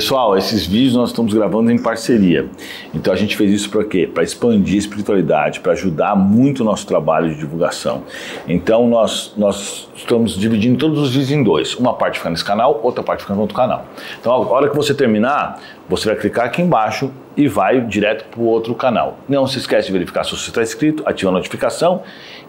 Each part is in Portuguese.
Pessoal, esses vídeos nós estamos gravando em parceria. Então a gente fez isso para quê? Para expandir a espiritualidade, para ajudar muito o nosso trabalho de divulgação. Então nós, nós estamos dividindo todos os vídeos em dois. Uma parte fica nesse canal, outra parte fica no outro canal. Então a hora que você terminar, você vai clicar aqui embaixo e vai direto para o outro canal. Não se esquece de verificar se você está inscrito, ativa a notificação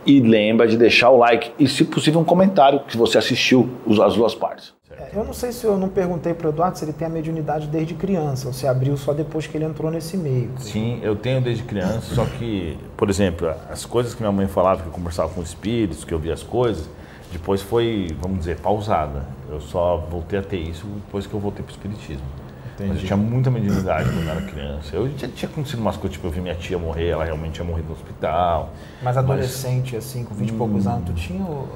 e lembra de deixar o like e, se possível, um comentário que você assistiu as duas partes. Eu não sei se eu não perguntei para o Eduardo se ele tem a mediunidade desde criança ou se abriu só depois que ele entrou nesse meio. Sim, eu tenho desde criança, só que, por exemplo, as coisas que minha mãe falava, que eu conversava com espíritos, que eu via as coisas, depois foi, vamos dizer, pausada. Eu só voltei a ter isso depois que eu voltei para o espiritismo. Entendi. Mas eu tinha muita mediunidade quando eu era criança. Eu já tinha acontecido umas coisas, tipo, eu vi minha tia morrer, ela realmente tinha morrido no hospital. Mas adolescente, mas... assim, com 20 e poucos anos, tu tinha ou...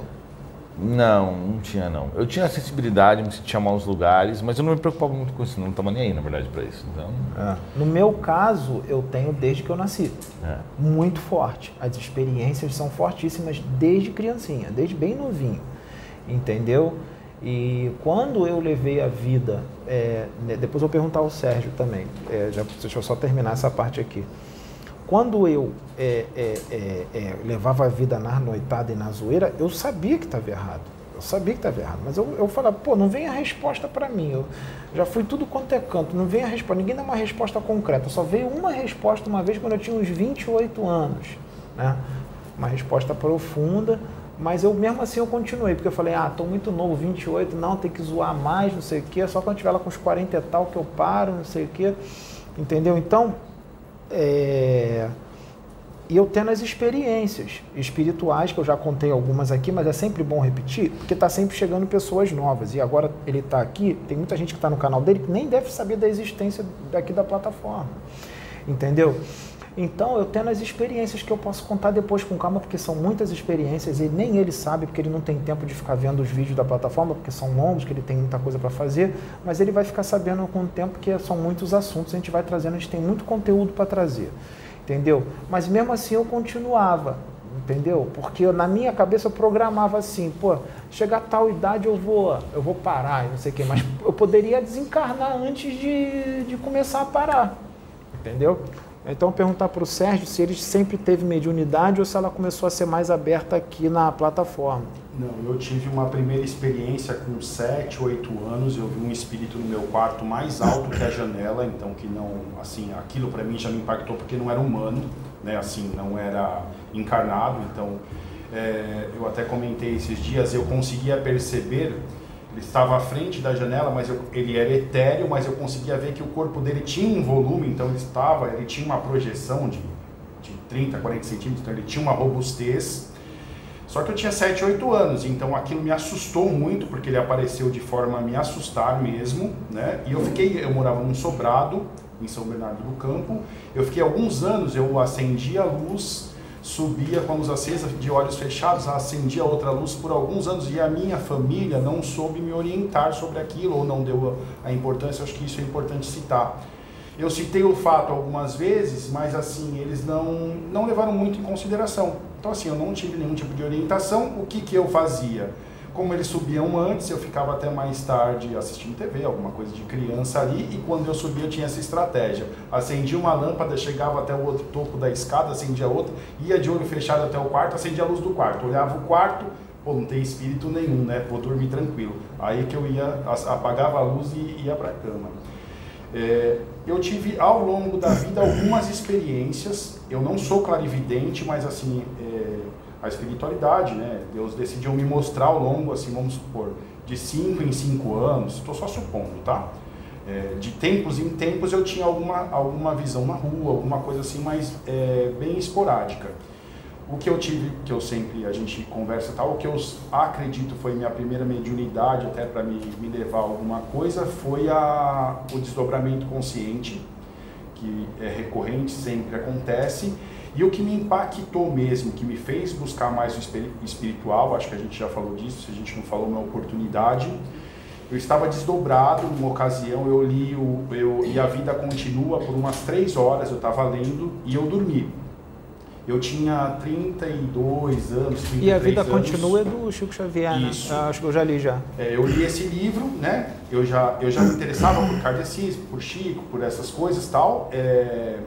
Não, não tinha não. Eu tinha acessibilidade, me sentia mal nos lugares, mas eu não me preocupava muito com isso, não estava nem aí, na verdade, para isso. Então... É. No meu caso, eu tenho desde que eu nasci. É. Muito forte. As experiências são fortíssimas desde criancinha, desde bem novinho. Entendeu? E quando eu levei a vida, é, né, depois eu vou perguntar ao Sérgio também, é, já, deixa eu só terminar essa parte aqui. Quando eu é, é, é, é levava a vida na noitada e na zoeira, eu sabia que estava errado. Eu sabia que estava errado, mas eu, eu falava, pô, não vem a resposta para mim. Eu já fui tudo quanto é canto, não vem a resposta, ninguém dá uma resposta concreta. Só veio uma resposta uma vez quando eu tinha uns 28 anos, né? Uma resposta profunda, mas eu mesmo assim eu continuei, porque eu falei, ah, tô muito novo, 28, não, tem que zoar mais, não sei o quê, só quando tiver lá com os 40 e tal que eu paro, não sei o quê. Entendeu? Então, é... e eu tendo as experiências espirituais, que eu já contei algumas aqui, mas é sempre bom repetir, porque está sempre chegando pessoas novas. E agora ele está aqui, tem muita gente que está no canal dele que nem deve saber da existência daqui da plataforma. Entendeu? Então, eu tendo as experiências que eu posso contar depois com calma, porque são muitas experiências e nem ele sabe, porque ele não tem tempo de ficar vendo os vídeos da plataforma, porque são longos, que ele tem muita coisa para fazer, mas ele vai ficar sabendo com o tempo que são muitos assuntos, a gente vai trazendo, a gente tem muito conteúdo para trazer, entendeu? Mas mesmo assim eu continuava, entendeu? Porque na minha cabeça eu programava assim, pô, chegar a tal idade eu vou, eu vou parar, não sei o quê, mas eu poderia desencarnar antes de, de começar a parar, entendeu? Então, perguntar para o Sérgio se ele sempre teve mediunidade ou se ela começou a ser mais aberta aqui na plataforma. Não, eu tive uma primeira experiência com 7, 8 anos. Eu vi um espírito no meu quarto mais alto que a janela, então que não, assim, aquilo para mim já me impactou porque não era humano, né? Assim, não era encarnado. Então, é, eu até comentei esses dias, eu conseguia perceber ele estava à frente da janela, mas eu, ele era etéreo, mas eu conseguia ver que o corpo dele tinha um volume, então ele estava, ele tinha uma projeção de, de 30, 40 centímetros, então ele tinha uma robustez. Só que eu tinha 7, 8 anos, então aquilo me assustou muito, porque ele apareceu de forma a me assustar mesmo, né? E eu fiquei, eu morava num sobrado, em São Bernardo do Campo, eu fiquei alguns anos, eu acendia a luz subia com a luz acesa, de olhos fechados, acendia outra luz por alguns anos e a minha família não soube me orientar sobre aquilo ou não deu a importância, acho que isso é importante citar. Eu citei o fato algumas vezes, mas assim, eles não, não levaram muito em consideração. Então assim, eu não tive nenhum tipo de orientação, o que, que eu fazia? Como eles subiam antes, eu ficava até mais tarde assistindo TV, alguma coisa de criança ali, e quando eu subia eu tinha essa estratégia. Acendia uma lâmpada, chegava até o outro topo da escada, acendia outra, ia de olho fechado até o quarto, acendia a luz do quarto, olhava o quarto, pô, não tem espírito nenhum, né? Vou dormir tranquilo. Aí que eu ia, apagava a luz e ia para a cama. É, eu tive ao longo da vida algumas experiências, eu não sou clarividente, mas assim, é, a espiritualidade, né? Deus decidiu me mostrar ao longo, assim, vamos supor, de cinco em cinco anos, estou só supondo, tá? É, de tempos em tempos eu tinha alguma, alguma visão na rua, alguma coisa assim, mas é, bem esporádica. O que eu tive, que eu sempre, a gente conversa tal, o que eu acredito foi minha primeira mediunidade, até para me, me levar a alguma coisa, foi a, o desdobramento consciente, que é recorrente, sempre acontece, e o que me impactou mesmo, que me fez buscar mais o espiritual, acho que a gente já falou disso, se a gente não falou, uma oportunidade. Eu estava desdobrado numa ocasião, eu li o, eu, E a Vida Continua por umas três horas, eu estava lendo e eu dormi. Eu tinha 32 anos, 33 E a vida anos. continua é do Chico Xavier, né? Isso. Ah, acho que eu já li já. É, eu li esse livro, né? Eu já, eu já me interessava por kardecismo, por Chico, por essas coisas e tal. é,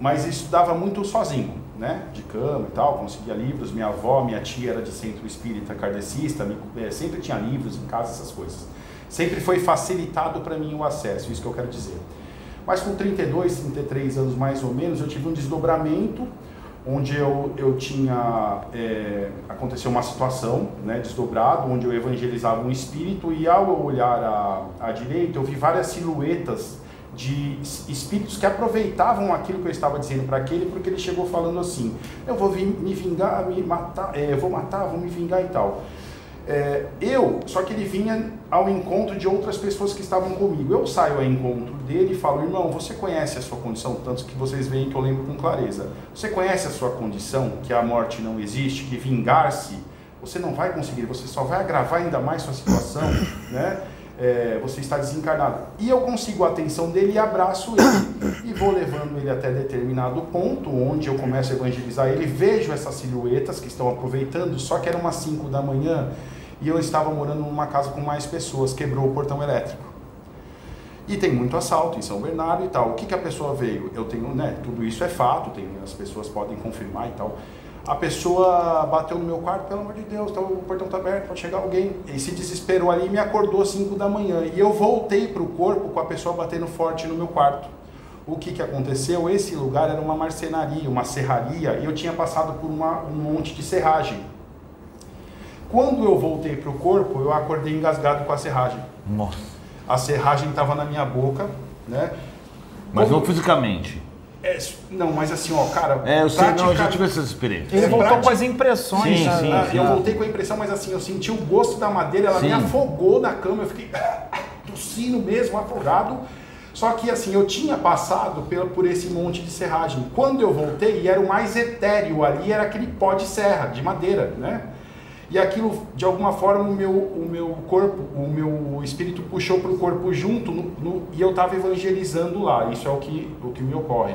mas estudava muito sozinho, né? De cama e tal, conseguia livros. Minha avó, minha tia era de centro espírita kardecista, é, sempre tinha livros em casa, essas coisas. Sempre foi facilitado para mim o acesso, isso que eu quero dizer. Mas com 32, 33 anos mais ou menos, eu tive um desdobramento onde eu, eu tinha. é, aconteceu uma situação né, desdobrado, onde eu evangelizava um espírito e ao olhar à, à direita eu vi várias silhuetas de es- espíritos que aproveitavam aquilo que eu estava dizendo para aquele, porque ele chegou falando assim: eu vou me vingar, me matar, é, vou matar, vou me vingar e tal. É, eu, só que ele vinha ao encontro de outras pessoas que estavam comigo. Eu saio ao encontro dele e falo, irmão, você conhece a sua condição, tanto que vocês veem que eu lembro com clareza. Você conhece a sua condição, que a morte não existe, que vingar-se, você não vai conseguir, você só vai agravar ainda mais sua situação, né? É, você está desencarnado. E eu consigo a atenção dele e abraço ele. E vou levando ele até determinado ponto, onde eu começo a evangelizar ele. Vejo essas silhuetas que estão aproveitando, só que era umas 5 da manhã e eu estava morando numa casa com mais pessoas, quebrou o portão elétrico. E tem muito assalto em São Bernardo e tal. O que, que a pessoa veio? Eu tenho, né? Tudo isso é fato, tem, as pessoas podem confirmar e tal. A pessoa bateu no meu quarto, pelo amor de Deus, tá, o portão está aberto, pode chegar alguém. E se desesperou ali e me acordou às 5 da manhã. E eu voltei para o corpo com a pessoa batendo forte no meu quarto. O que, que aconteceu? Esse lugar era uma marcenaria, uma serraria, e eu tinha passado por uma, um monte de serragem. Quando eu voltei para o corpo, eu acordei engasgado com a serragem. Nossa. A serragem estava na minha boca, né? Mas Como- não fisicamente. É, não, mas assim, ó, cara. É, eu sei, não, eu já praticamente- tive essas experiências. Ele É voltou prático. com as impressões. Sim, né? sim, Ah, sim. eu voltei com a impressão, mas assim, eu senti o gosto da madeira, ela me afogou na cama, eu fiquei tossindo mesmo, afogado. Só que assim, eu tinha passado pelo, por esse monte de serragem. Quando eu voltei, era o mais etéreo ali, era aquele pó de serra, de madeira, né? E aquilo, de alguma forma, o meu, o meu corpo, o meu espírito puxou para o corpo junto no- no- e eu estava evangelizando lá. Isso é o que, o que me ocorre.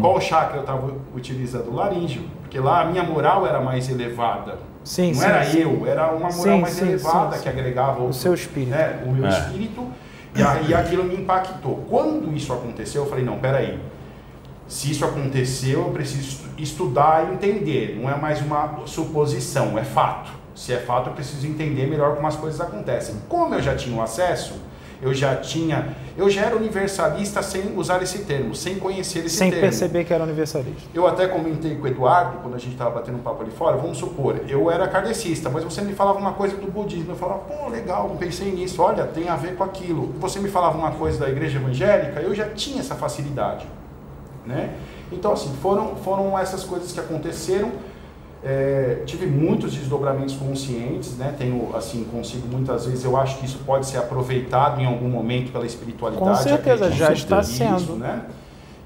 Qual chakra eu estava utilizando? O laríngeo. Porque lá a minha moral era mais elevada. Sim, Não sim, era sim. eu, era uma moral Sim, mais sim, elevada sim, sim. que agregava O seu espírito. né, o meu É. espírito. E aí aquilo me impactou. Quando isso aconteceu, eu falei, não, peraí. Se isso aconteceu, eu preciso estu- estudar e entender. Não é mais uma suposição, é fato. Se é fato, eu preciso entender melhor como as coisas acontecem. Como eu já tinha o acesso, eu já tinha. Eu já era universalista sem usar esse termo, sem conhecer esse Sem termo. perceber que era universalista. Eu até comentei com o Eduardo, quando a gente estava batendo um papo ali fora, vamos supor, eu era kardecista, mas você me falava uma coisa do budismo, eu falava, pô, legal, não pensei nisso, olha, tem a ver com aquilo. Você me falava uma coisa da igreja evangélica, eu já tinha essa facilidade, né? Então, assim, foram, foram essas coisas que aconteceram, é, tive muitos desdobramentos conscientes, né? Tenho, assim, consigo muitas vezes, eu acho que isso pode ser aproveitado em algum momento pela espiritualidade. Com certeza, já está nisso, sendo. né?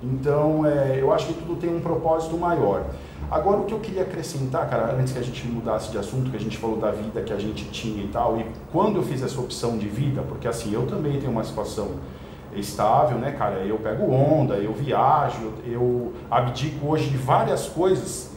Então, é, eu acho que tudo tem um propósito maior. Agora, o que eu queria acrescentar, cara, antes que a gente mudasse de assunto, que a gente falou da vida que a gente tinha e tal, e quando eu fiz essa opção de vida, porque assim, eu também tenho uma situação estável, né, cara? Eu pego onda, eu viajo, eu abdico hoje de várias coisas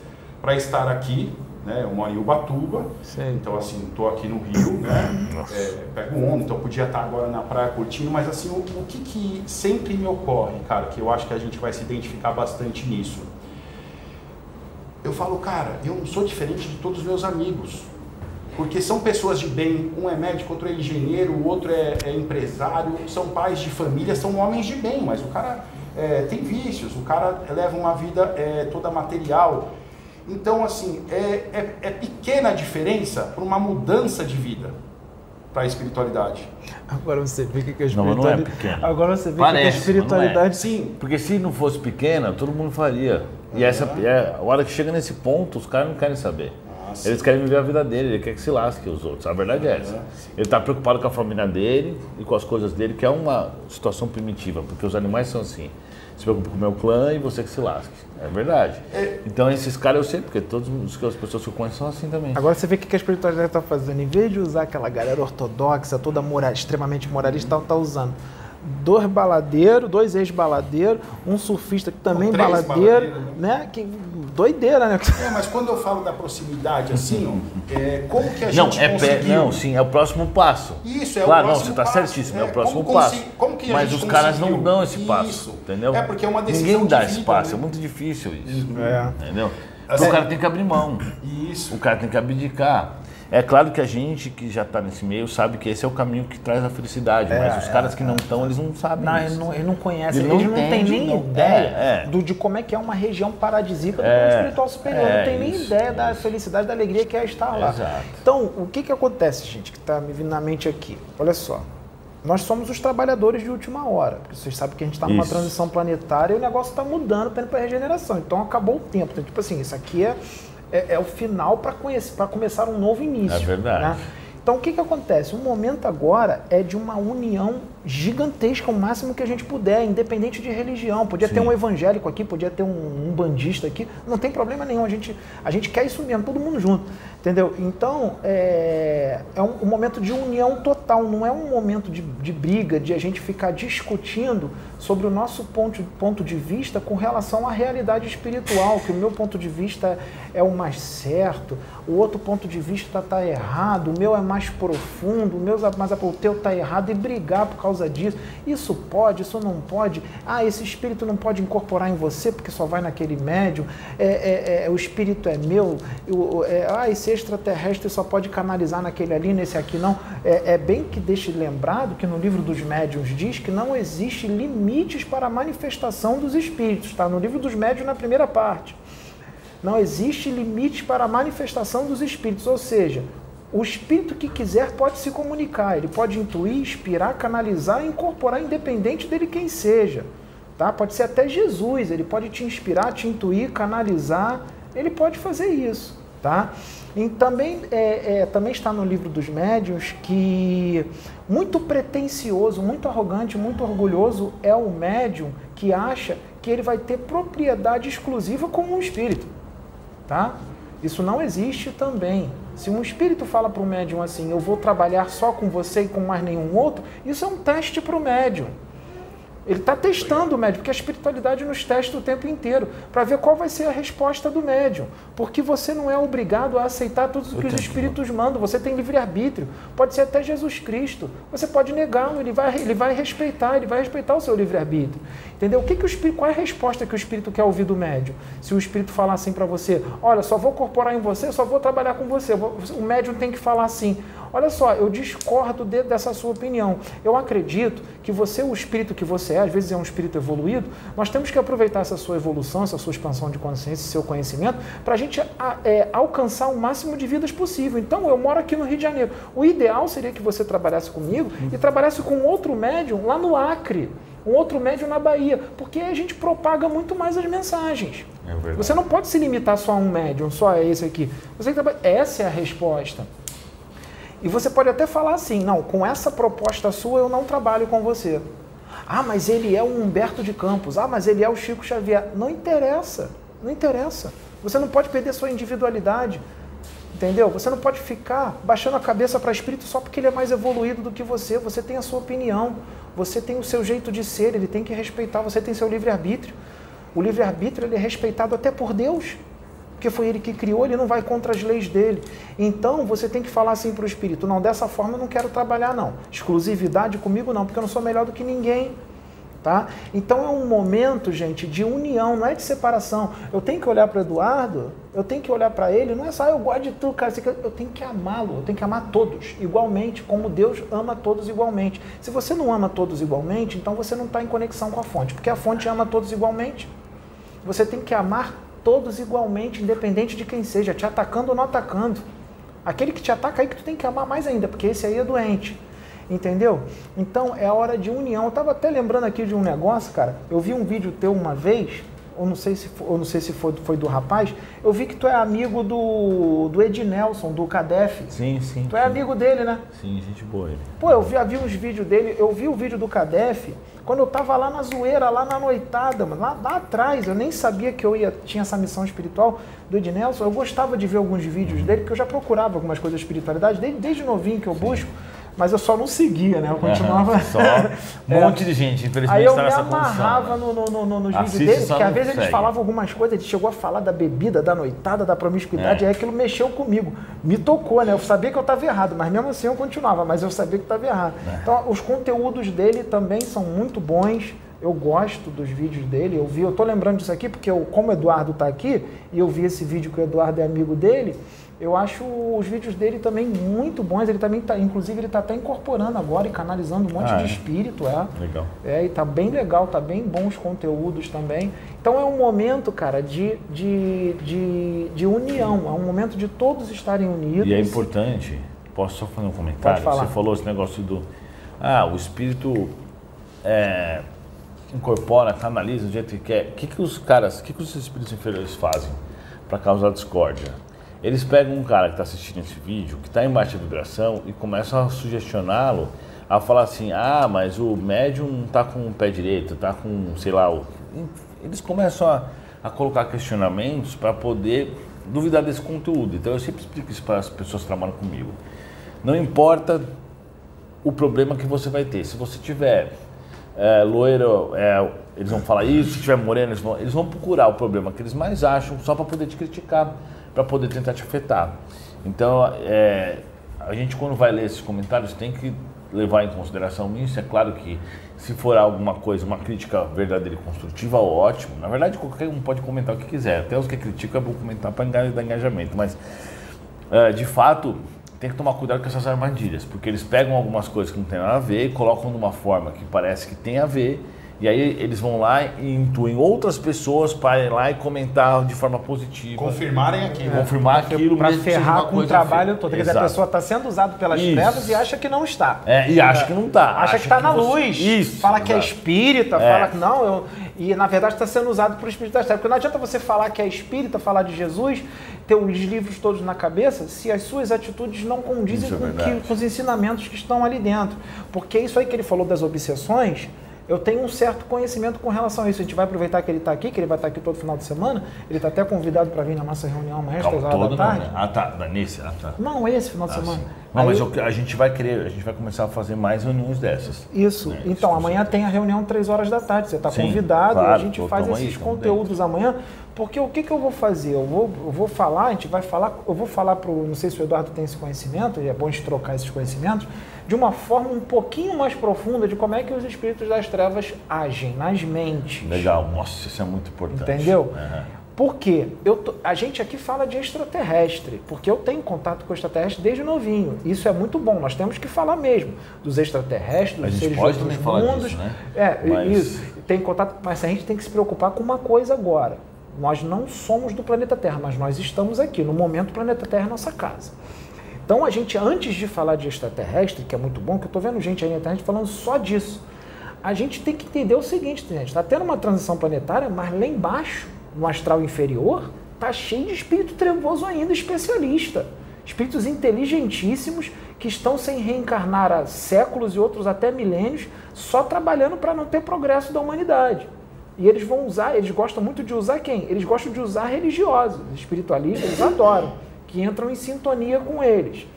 para estar aqui, né? Eu moro em Ubatuba, Sei. então assim, estou aqui no Rio, né? É, pego onda, então podia estar agora na praia curtindo, mas assim, o, o que, que sempre me ocorre, cara, que eu acho que a gente vai se identificar bastante nisso. Eu falo, cara, eu não sou diferente de todos os meus amigos. Porque são pessoas de bem, um é médico, outro é engenheiro, o outro é, é empresário, são pais de família, são homens de bem, mas o cara é, tem vícios, o cara leva uma vida é, toda material. Então, assim, é, é, é pequena a diferença para uma mudança de vida para a espiritualidade. Agora você vê que que a Não, mas não é espiritualidade. pequeno. Agora você vê Parece, que a não é. espiritualidade. Sim, Porque se não fosse pequena, todo mundo faria. E essa é, a hora que chega nesse ponto, os caras não querem saber. Ah, sim. Eles querem viver a vida dele, ele quer que se lasque os outros. A verdade é essa. Ele está preocupado com a família dele e com as coisas dele, que é uma situação primitiva, porque os animais são assim. Se preocupa com o meu clã e você que se lasque. É verdade. É. Então esses caras eu sei, porque todas as pessoas que eu conheço são assim também. Agora você vê o que que a espiritualidade está fazendo. Em vez de usar aquela galera ortodoxa, toda moral, extremamente moralista, ela está usando dois baladeiros, dois ex-baladeiros, um surfista que também Três baladeiro, né? Que doideira, né? É, mas quando eu falo da proximidade, assim, é, como que a Não, gente é pé, conseguiu... não, sim, é o próximo passo. Isso, é claro, o próximo não, você está passo. certíssimo, é, É, o próximo como passo. como que a Mas gente os caras não conseguiu? dão esse passo, Isso. entendeu? É, porque é uma decisão Ninguém dá de esse passo, né? é muito difícil isso. É. Entendeu? Assim- Então o cara tem que abrir mão. Isso. O cara tem que abdicar. É claro que a gente que já está nesse meio sabe que esse é o caminho que traz a felicidade, mas os caras que não estão, eles não sabem Não, isso. ele não, ele não conhece, Ele eles não não, têm nem não. ideia É, é. Do, de como é que é uma região paradisíaca do É, espiritual superior. é, não tem nem ideia da felicidade, da alegria que é estar lá. Exato. Então, o que, que acontece, gente, que está me vindo na mente aqui? Olha só. Nós somos os trabalhadores de última hora. Porque vocês sabem que a gente está numa transição planetária e o negócio está mudando, está indo para regeneração. Então acabou o tempo. Então, tipo assim, isso aqui é, é, é o final para começar um novo início. É verdade. né? Então o que, que acontece? O momento agora é de uma união gigantesca, o máximo que a gente puder, independente de religião. Podia ter Sim. um evangélico aqui, podia ter um, um bandista aqui, não tem problema nenhum. A gente, a gente quer isso mesmo, todo mundo junto. Entendeu? Então é, é um, um momento de união total, não é um momento de, de briga, de a gente ficar discutindo sobre o nosso ponto, ponto de vista com relação à realidade espiritual, que o meu ponto de vista é o mais certo, o outro ponto de vista está errado, o meu é mais profundo, o meu é mais o teu está errado e brigar por causa disso. Isso pode, isso não pode. Ah, esse espírito não pode incorporar em você porque só vai naquele médium. É, é, é, o espírito é meu. Eu, é, ah, esse extraterrestre só pode canalizar naquele ali, nesse aqui não. É, é bem que deixe lembrado que no livro dos médiuns diz que não existe limites para a manifestação dos espíritos. Está no livro dos médiuns na primeira parte. Não existe limite para a manifestação dos espíritos, ou seja, o espírito que quiser pode se comunicar, ele pode intuir, inspirar, canalizar incorporar, independente dele quem seja. Tá? Pode ser até Jesus, ele pode te inspirar, te intuir, canalizar, ele pode fazer isso. Tá? E também, é, é, também está no livro dos médiuns que muito pretensioso, muito arrogante, muito orgulhoso é o médium que acha que ele vai ter propriedade exclusiva com um espírito. Tá? Isso não existe também. Se um espírito fala para o médium assim, eu vou trabalhar só com você e com mais nenhum outro, isso é um teste para o médium. Ele está testando o médium, porque a espiritualidade nos testa o tempo inteiro, para ver qual vai ser a resposta do médium. Porque você não é obrigado a aceitar tudo o que os espíritos mandam, você tem livre-arbítrio. Pode ser até Jesus Cristo. Você pode negá-lo, ele vai, ele vai respeitar, ele vai respeitar o seu livre-arbítrio. Entendeu? O que que o espírito, qual é a resposta que o espírito quer ouvir do médium? Se o espírito falar assim para você, olha, só vou corporar em você, só vou trabalhar com você. O médium tem que falar assim, olha só, eu discordo de, dessa sua opinião. Eu acredito que você, o espírito que você é, às vezes é um espírito evoluído, nós temos que aproveitar essa sua evolução, essa sua expansão de consciência, seu conhecimento, para a gente é, alcançar o máximo de vidas possível. Então, eu moro aqui no Rio de Janeiro. O ideal seria que você trabalhasse comigo e trabalhasse com outro médium lá no Acre um outro médium na Bahia, porque a gente propaga muito mais as mensagens. É você não pode se limitar só a um médium, só a esse aqui. Você trabalha... Essa é a resposta. E você pode até falar assim, não, com essa proposta sua eu não trabalho com você. Ah, mas ele é o Humberto de Campos. Ah, mas ele é o Chico Xavier. Não interessa, não interessa. Você não pode perder sua individualidade. Entendeu? Você não pode ficar baixando a cabeça para espírito só porque ele é mais evoluído do que você. Você tem a sua opinião, você tem o seu jeito de ser, ele tem que respeitar, você tem seu livre-arbítrio. O livre-arbítrio ele é respeitado até por Deus, porque foi ele que criou, ele não vai contra as leis dele. Então você tem que falar assim para o espírito: não, dessa forma eu não quero trabalhar, não. Exclusividade comigo não, porque eu não sou melhor do que ninguém. Tá? Então é um momento, gente, de união, não é de separação. Eu tenho que olhar para Eduardo, eu tenho que olhar para ele, não é só eu gosto de tu, cara, eu tenho que amá-lo, eu tenho que amar todos igualmente, como Deus ama todos igualmente. Se você não ama todos igualmente, então você não está em conexão com a fonte, porque a fonte ama todos igualmente. Você tem que amar todos igualmente, independente de quem seja, te atacando ou não atacando. Aquele que te ataca aí que tu tem que amar mais ainda, porque esse aí é doente. Entendeu? Então é a hora de união. Eu estava até lembrando aqui de um negócio, cara. Eu vi um vídeo teu uma vez, ou não sei se, foi, ou não sei se foi, foi do rapaz. Eu vi que tu é amigo do, do Ed Nelson, do Cadef. Sim, sim. Tu é amigo dele, né? Sim, gente boa ele. Pô, eu vi, vi uns vídeos dele, eu vi o vídeo do Cadef quando eu tava lá na zoeira, lá na noitada, lá, lá atrás, eu nem sabia que eu ia, tinha essa missão espiritual do Ed Nelson. Eu gostava de ver alguns vídeos dele, porque eu já procurava algumas coisas de espiritualidade, desde, desde novinho que eu busco mas eu só não seguia, né? Eu continuava. só um monte de gente, infelizmente, Aí eu tá me amarrava condição. né? no, no, no, nos Assiste vídeos dele, só porque às vezes eles segue. falavam algumas coisas, ele chegou a falar da bebida, da noitada, da promiscuidade, É. aí aquilo mexeu comigo. Me tocou, né? Eu sabia que eu estava errado, mas mesmo assim eu continuava, mas eu sabia que estava errado. É. Então, os conteúdos dele também são muito bons. Eu gosto dos vídeos dele. Eu vi, eu tô lembrando disso aqui porque eu, como o Eduardo está aqui e eu vi esse vídeo que o Eduardo é amigo dele, eu acho os vídeos dele também muito bons. Ele também tá, inclusive ele está até incorporando agora e canalizando um monte Ah, de é? espírito, é. Legal. É, e tá bem legal, tá bem bons conteúdos também. Então é um momento, cara, de, de, de, de união, é um momento de todos estarem unidos. E é importante, posso só fazer um comentário? Você falou esse negócio do. Ah, o espírito é, incorpora, canaliza do jeito que quer. O que, que os caras, o que, que os espíritos inferiores fazem para causar discórdia? Eles pegam um cara que está assistindo esse vídeo, que está em baixa vibração, e começam a sugestioná-lo a falar assim: ah, mas o médium não está com o pé direito, está com, sei lá, o... eles começam a, a colocar questionamentos para poder duvidar desse conteúdo. Então eu sempre explico isso para as pessoas que trabalham comigo. Não importa o problema que você vai ter. Se você tiver é, loiro, é, eles vão falar isso. Se tiver moreno, eles vão, eles vão procurar o problema que eles mais acham só para poder te criticar, para poder tentar te afetar. Então, é, a gente quando vai ler esses comentários tem que levar em consideração isso. É claro que se for alguma coisa, uma crítica verdadeira e construtiva, ótimo. Na verdade, qualquer um pode comentar o que quiser. Até os que criticam é bom comentar para dar engajamento. Mas, é, de fato, tem que tomar cuidado com essas armadilhas, porque eles pegam algumas coisas que não tem nada a ver e colocam de uma forma que parece que tem a ver, e aí eles vão lá e intuem outras pessoas para ir lá e comentar de forma positiva. Confirmarem aquilo. Confirmar aquilo para ferrar com o trabalho todo. Quer dizer, a pessoa está sendo usada pelas Isso. trevas e acha que não está. É, e acha que não tá. Acha, que está na você- luz. Isso. Fala que é espírita, É. fala que não, eu... e na verdade está sendo usado por espírito das trevas. Porque não adianta você falar que é espírita, falar de Jesus, ter os livros todos na cabeça, se as suas atitudes não condizem é com, que- com os ensinamentos que estão ali dentro. Porque isso aí que ele falou das obsessões, eu tenho um certo conhecimento com relação a isso. A gente vai aproveitar que ele está aqui, que ele vai estar aqui todo final de semana. Ele está até convidado para vir na nossa reunião amanhã, às três horas da não, tarde. né? Ah, tá. da- Nesse, ah, tá. Não, esse final de Ah, semana. sim. Não, Aí mas eu- a gente vai querer, a gente vai começar a fazer mais reuniões dessas. Isso. né? Então, amanhã tem a reunião 3 horas da tarde. Você está convidado claro, e a gente faz esses conteúdos amanhã. Porque o que, que eu vou fazer? Eu vou, eu vou falar, a gente vai falar, eu vou falar para Não sei se o Eduardo tem esse conhecimento, e é bom a gente trocar esses conhecimentos, de uma forma um pouquinho mais profunda de como é que os espíritos das trevas agem nas mentes. Legal, nossa, isso é muito importante. Entendeu? Aham. Por quê? Eu tô- a gente aqui fala de extraterrestre, porque eu tenho contato com extraterrestre desde novinho. Isso é muito bom, nós temos que falar mesmo dos extraterrestres, A dos gente seres pode de outros mundos. disso, né? É, Mas- isso. Tem contato, mas a gente tem que se preocupar com uma coisa agora. Nós não somos do planeta Terra, mas nós estamos aqui. No momento, o planeta Terra é nossa casa. Então, a gente, antes de falar de extraterrestre, que é muito bom, que eu estou vendo gente aí na internet falando só disso, a gente tem que entender o seguinte, gente, está tendo uma transição planetária, mas lá embaixo, no astral inferior, tá cheio de espírito trevoso ainda, especialista. Espíritos inteligentíssimos que estão sem reencarnar há séculos e outros até milênios, só trabalhando para não ter progresso da humanidade. E eles vão usar, eles gostam muito de usar quem? Eles gostam de usar religiosos, espiritualistas, eles adoram, que entram em sintonia com eles.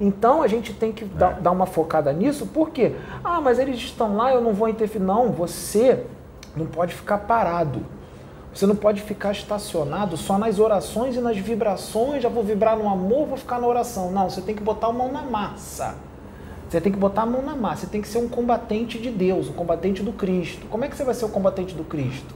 Então a gente tem que dar, dar uma focada nisso, por quê? Ah, mas eles estão lá, eu não vou interferir. Não, você não pode ficar parado. Você não pode ficar estacionado só nas orações e nas vibrações. Já vou vibrar no amor, vou ficar na oração. Não, você tem que botar a mão na massa. Você tem que botar a mão na massa. Você tem que ser um combatente de Deus, um combatente do Cristo. Como é que você vai ser o combatente do Cristo?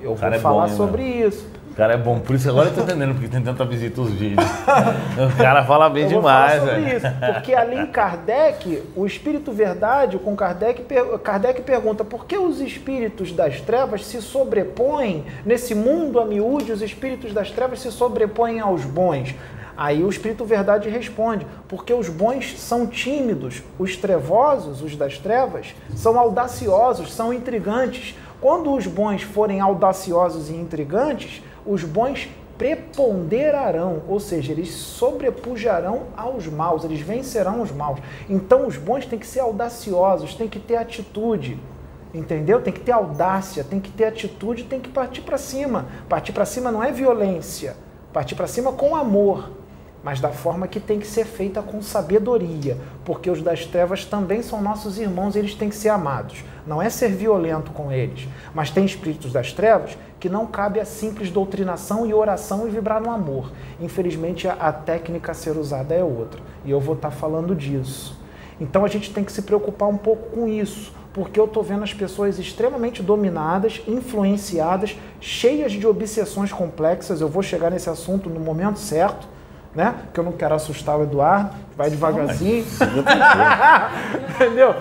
Eu vou é bom, falar hein, sobre isso. O cara é bom, por isso agora eu tô entendendo porque tem tanta visita os vídeos. o cara fala bem Eu vou demais, falar sobre isso, porque ali em Kardec, o espírito verdade, com Kardec, Kardec pergunta por que os espíritos das trevas se sobrepõem, nesse mundo a miúde, os espíritos das trevas se sobrepõem aos bons. Aí o espírito verdade responde, porque os bons são tímidos, os trevosos, os das trevas, são audaciosos, são intrigantes. Quando os bons forem audaciosos e intrigantes, os bons preponderarão, ou seja, eles sobrepujarão aos maus, eles vencerão os maus. Então os bons têm que ser audaciosos, têm que ter atitude. Entendeu? Tem que ter audácia, tem que ter atitude, tem que partir para cima. Partir para cima não é violência, partir para cima com amor. Mas da forma que tem que ser feita com sabedoria, porque os das trevas também são nossos irmãos e eles têm que ser amados. Não é ser violento com eles, mas tem espíritos das trevas que não cabe a simples doutrinação e oração e vibrar no amor. Infelizmente, a, técnica a ser usada é outra, e eu vou estar falando disso. Então a gente tem que se preocupar um pouco com isso, porque eu estou vendo as pessoas extremamente dominadas, influenciadas, cheias de obsessões complexas. Eu vou chegar nesse assunto no momento certo, né? Porque eu não quero assustar o Eduardo, vai devagarzinho. Entendeu?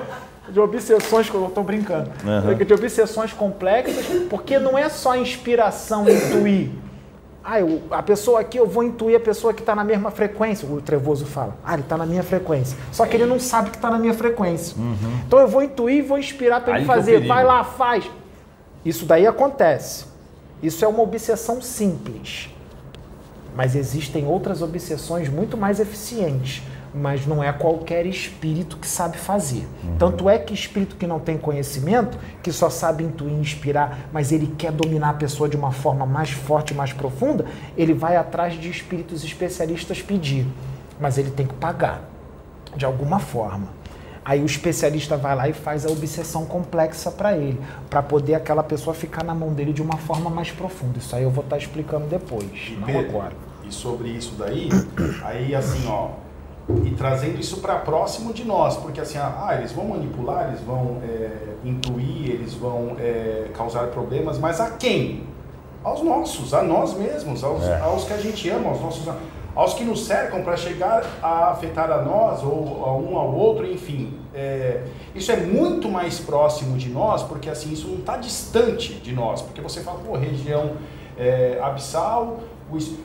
De obsessões, eu estou brincando. Uhum. De obsessões complexas, porque não é só inspiração intuir. Ah, eu, a pessoa aqui, eu vou intuir a pessoa que está na mesma frequência. O trevoso fala, ah, ele está na minha frequência. Só que ele não sabe que está na minha frequência. Uhum. Então eu vou intuir e vou inspirar para ele fazer. Vai lá, faz. Isso daí acontece. Isso é uma obsessão simples. Mas existem outras obsessões muito mais eficientes. Mas não é qualquer espírito que sabe fazer. Uhum. Tanto é que espírito que não tem conhecimento, que só sabe intuir, inspirar, mas ele quer dominar a pessoa de uma forma mais forte, mais profunda, ele vai atrás de espíritos especialistas pedir. Mas ele tem que pagar, de alguma forma. Aí o especialista vai lá e faz a obsessão complexa para ele, para poder aquela pessoa ficar na mão dele de uma forma mais profunda. Isso aí eu vou estar tá explicando depois, e não Pedro, agora. E sobre isso daí, aí assim, ó, e trazendo isso para próximo de nós, porque assim, ah, eles vão manipular, eles vão é, intuir, eles vão é, causar problemas, mas a quem? Aos nossos, a nós mesmos, aos, é. aos que a gente ama, aos nossos aos que nos cercam para chegar a afetar a nós ou a um ao outro, enfim. É, isso é muito mais próximo de nós, porque assim, isso não está distante de nós, porque você fala, pô, região é, abissal,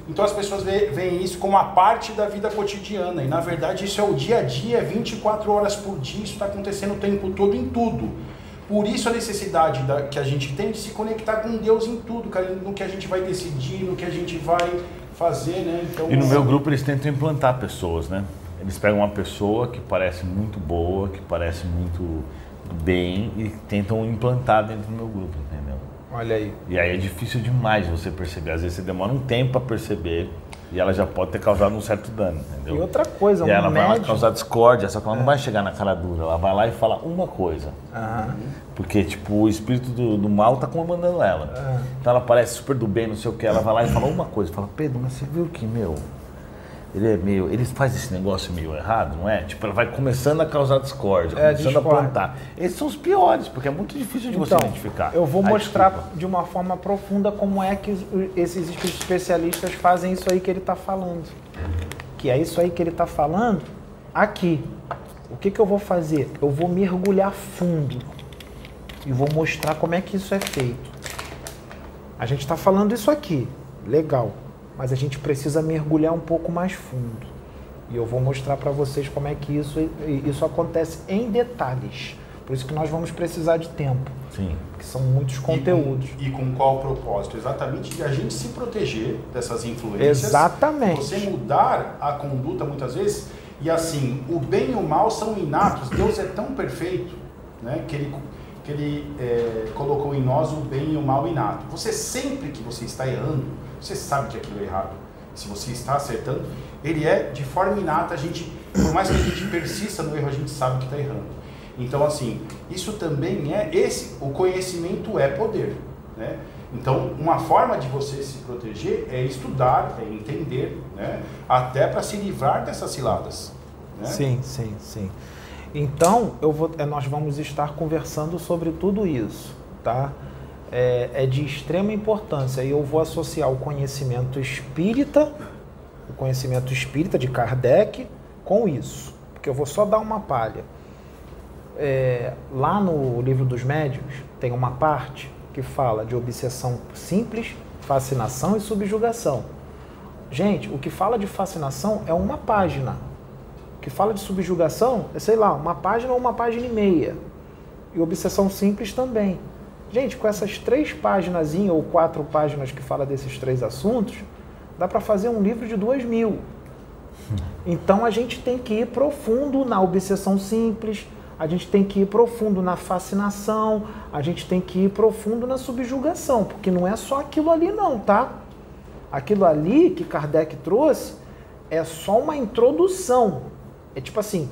então as pessoas veem isso como a parte da vida cotidiana, e na verdade isso é o dia a dia, 24 horas por dia, isso está acontecendo o tempo todo em tudo. Por isso a necessidade da, que a gente tem de se conectar com Deus em tudo, no que a gente vai decidir, no que a gente vai fazer, né? Então, e no meu grupo eles tentam implantar pessoas, né? Eles pegam uma pessoa que parece muito boa, que parece muito bem e tentam implantar dentro do meu grupo, entendeu? Olha aí. E aí é difícil demais você perceber. Às vezes você demora um tempo para perceber e ela já pode ter causado um certo dano, entendeu? E outra coisa, e um ela médium... vai lá causar discórdia, só que ela é. não vai chegar na cara dura. Ela vai lá e fala uma coisa. Uhum. Porque, tipo, o espírito do, do mal tá comandando ela. Uhum. Então ela parece super do bem, não sei o que. Ela vai lá e fala uma coisa. Fala, Pedro, mas você viu que, meu, ele é meio. Ele faz esse negócio meio errado, não é? Tipo, ela vai começando a causar discórdia, é, começando discord. a plantar. Esses são os piores, porque é muito difícil de então, você identificar. Eu vou Ai, mostrar desculpa. de uma forma profunda como é que esses especialistas fazem isso aí que ele está falando. Que é isso aí que ele está falando aqui. O que, que eu vou fazer? Eu vou mergulhar fundo e vou mostrar como é que isso é feito. A gente está falando isso aqui, legal mas a gente precisa mergulhar um pouco mais fundo. E eu vou mostrar para vocês como é que isso, isso acontece em detalhes. Por isso que nós vamos precisar de tempo. Sim. Que são muitos conteúdos. E com, e com qual propósito? Exatamente de a gente se proteger dessas influências. Exatamente. Você mudar a conduta muitas vezes. E assim, o bem e o mal são inatos. Deus é tão perfeito né, que ele, que ele é, colocou em nós o bem e o mal inato. Você sempre que você está errando, você sabe que aquilo é errado. Se você está acertando, ele é de forma inata, a gente, por mais que a gente persista no erro, a gente sabe que está errando. Então, assim, isso também é esse, o conhecimento é poder, né? Então, uma forma de você se proteger é estudar, é entender, né? Até para se livrar dessas ciladas. Né? Sim, sim, sim. Então, eu vou, é, nós vamos estar conversando sobre tudo isso, tá? é, é de extrema importância e eu vou associar o conhecimento espírita, o conhecimento espírita de Kardec, com isso, porque eu vou só dar uma palha. É, lá no livro dos médiuns tem uma parte que fala de obsessão simples, fascinação e subjugação. Gente, o que fala de fascinação é uma página. Que fala de subjugação é, sei lá, uma página ou uma página e meia. E obsessão simples também. Gente, com essas três páginas ou quatro páginas que fala desses três assuntos, dá para fazer um livro de duas mil. Então a gente tem que ir profundo na obsessão simples, a gente tem que ir profundo na fascinação, a gente tem que ir profundo na subjugação, porque não é só aquilo ali não, tá? Aquilo ali que Kardec trouxe é só uma introdução. É tipo assim,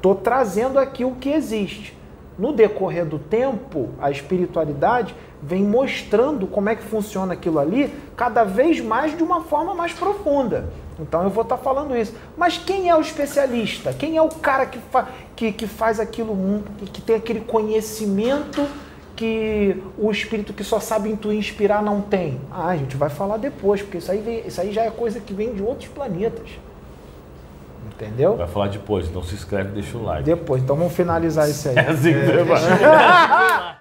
tô trazendo aqui o que existe. No decorrer do tempo, a espiritualidade vem mostrando como é que funciona aquilo ali, cada vez mais de uma forma mais profunda. Então eu vou estar tá falando isso. Mas quem é o especialista? Quem é o cara que, fa que, que faz aquilo, que tem aquele conhecimento que o espírito que só sabe intuir inspirar não tem? Ah, a gente vai falar depois, porque isso aí, vem, isso aí já é coisa que vem de outros planetas. Entendeu? Vai falar depois, então se inscreve e deixa o like. Depois, então vamos finalizar isso aí. É assim que é.